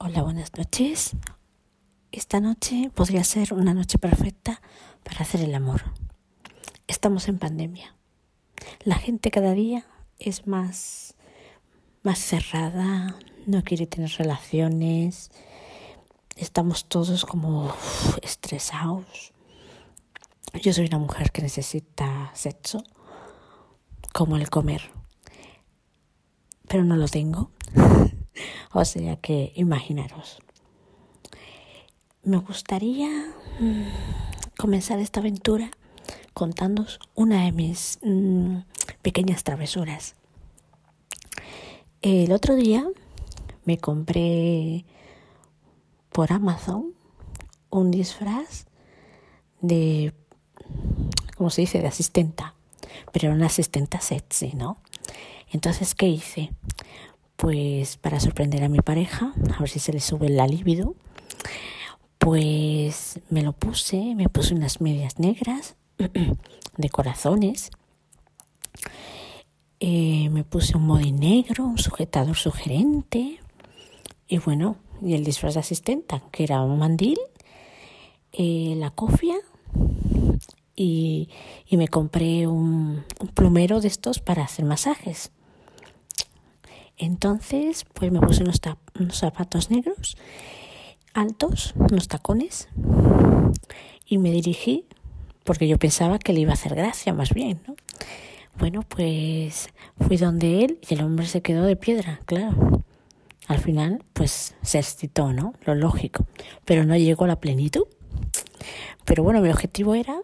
Hola, buenas noches. Esta noche podría ser una noche perfecta para hacer el amor. Estamos en pandemia. La gente cada día es más, más cerrada, no quiere tener relaciones. Estamos todos como estresados. Yo soy una mujer que necesita sexo, como el comer, pero no lo tengo. o sea que imaginaros. Me gustaría mm, comenzar esta aventura contándoos una de mis mm, pequeñas travesuras. El otro día me compré por Amazon un disfraz de, ¿cómo se dice?, de asistenta, pero una asistenta sexy, ¿no? Entonces, ¿qué hice? Pues para sorprender a mi pareja, a ver si se le sube la libido, pues me lo puse, me puse unas medias negras de corazones, eh, me puse un modi negro, un sujetador sugerente. Y bueno, y el disfraz de asistenta, que era un mandil, eh, la cofia. Y, y me compré un, un plumero de estos para hacer masajes. Entonces, pues me puse unos, zapatos negros altos, unos tacones, y me dirigí, porque yo pensaba que le iba a hacer gracia más bien, ¿no? Bueno, pues fui donde él y el hombre se quedó de piedra, claro. Al final, pues se excitó, ¿no? Lo lógico, pero no llegó a la plenitud. Pero bueno, mi objetivo era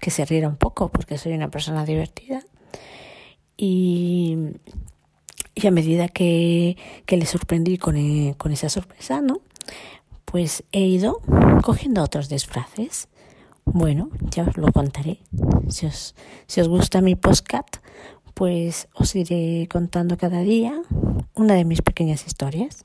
que se riera un poco, porque soy una persona divertida. Y, y a medida que, que le sorprendí con, eh, con esa sorpresa, ¿no? Pues he ido cogiendo otros disfraces. Bueno, ya os lo contaré. Si os, si os gusta mi postcat, pues os iré contando cada día una de mis pequeñas historias.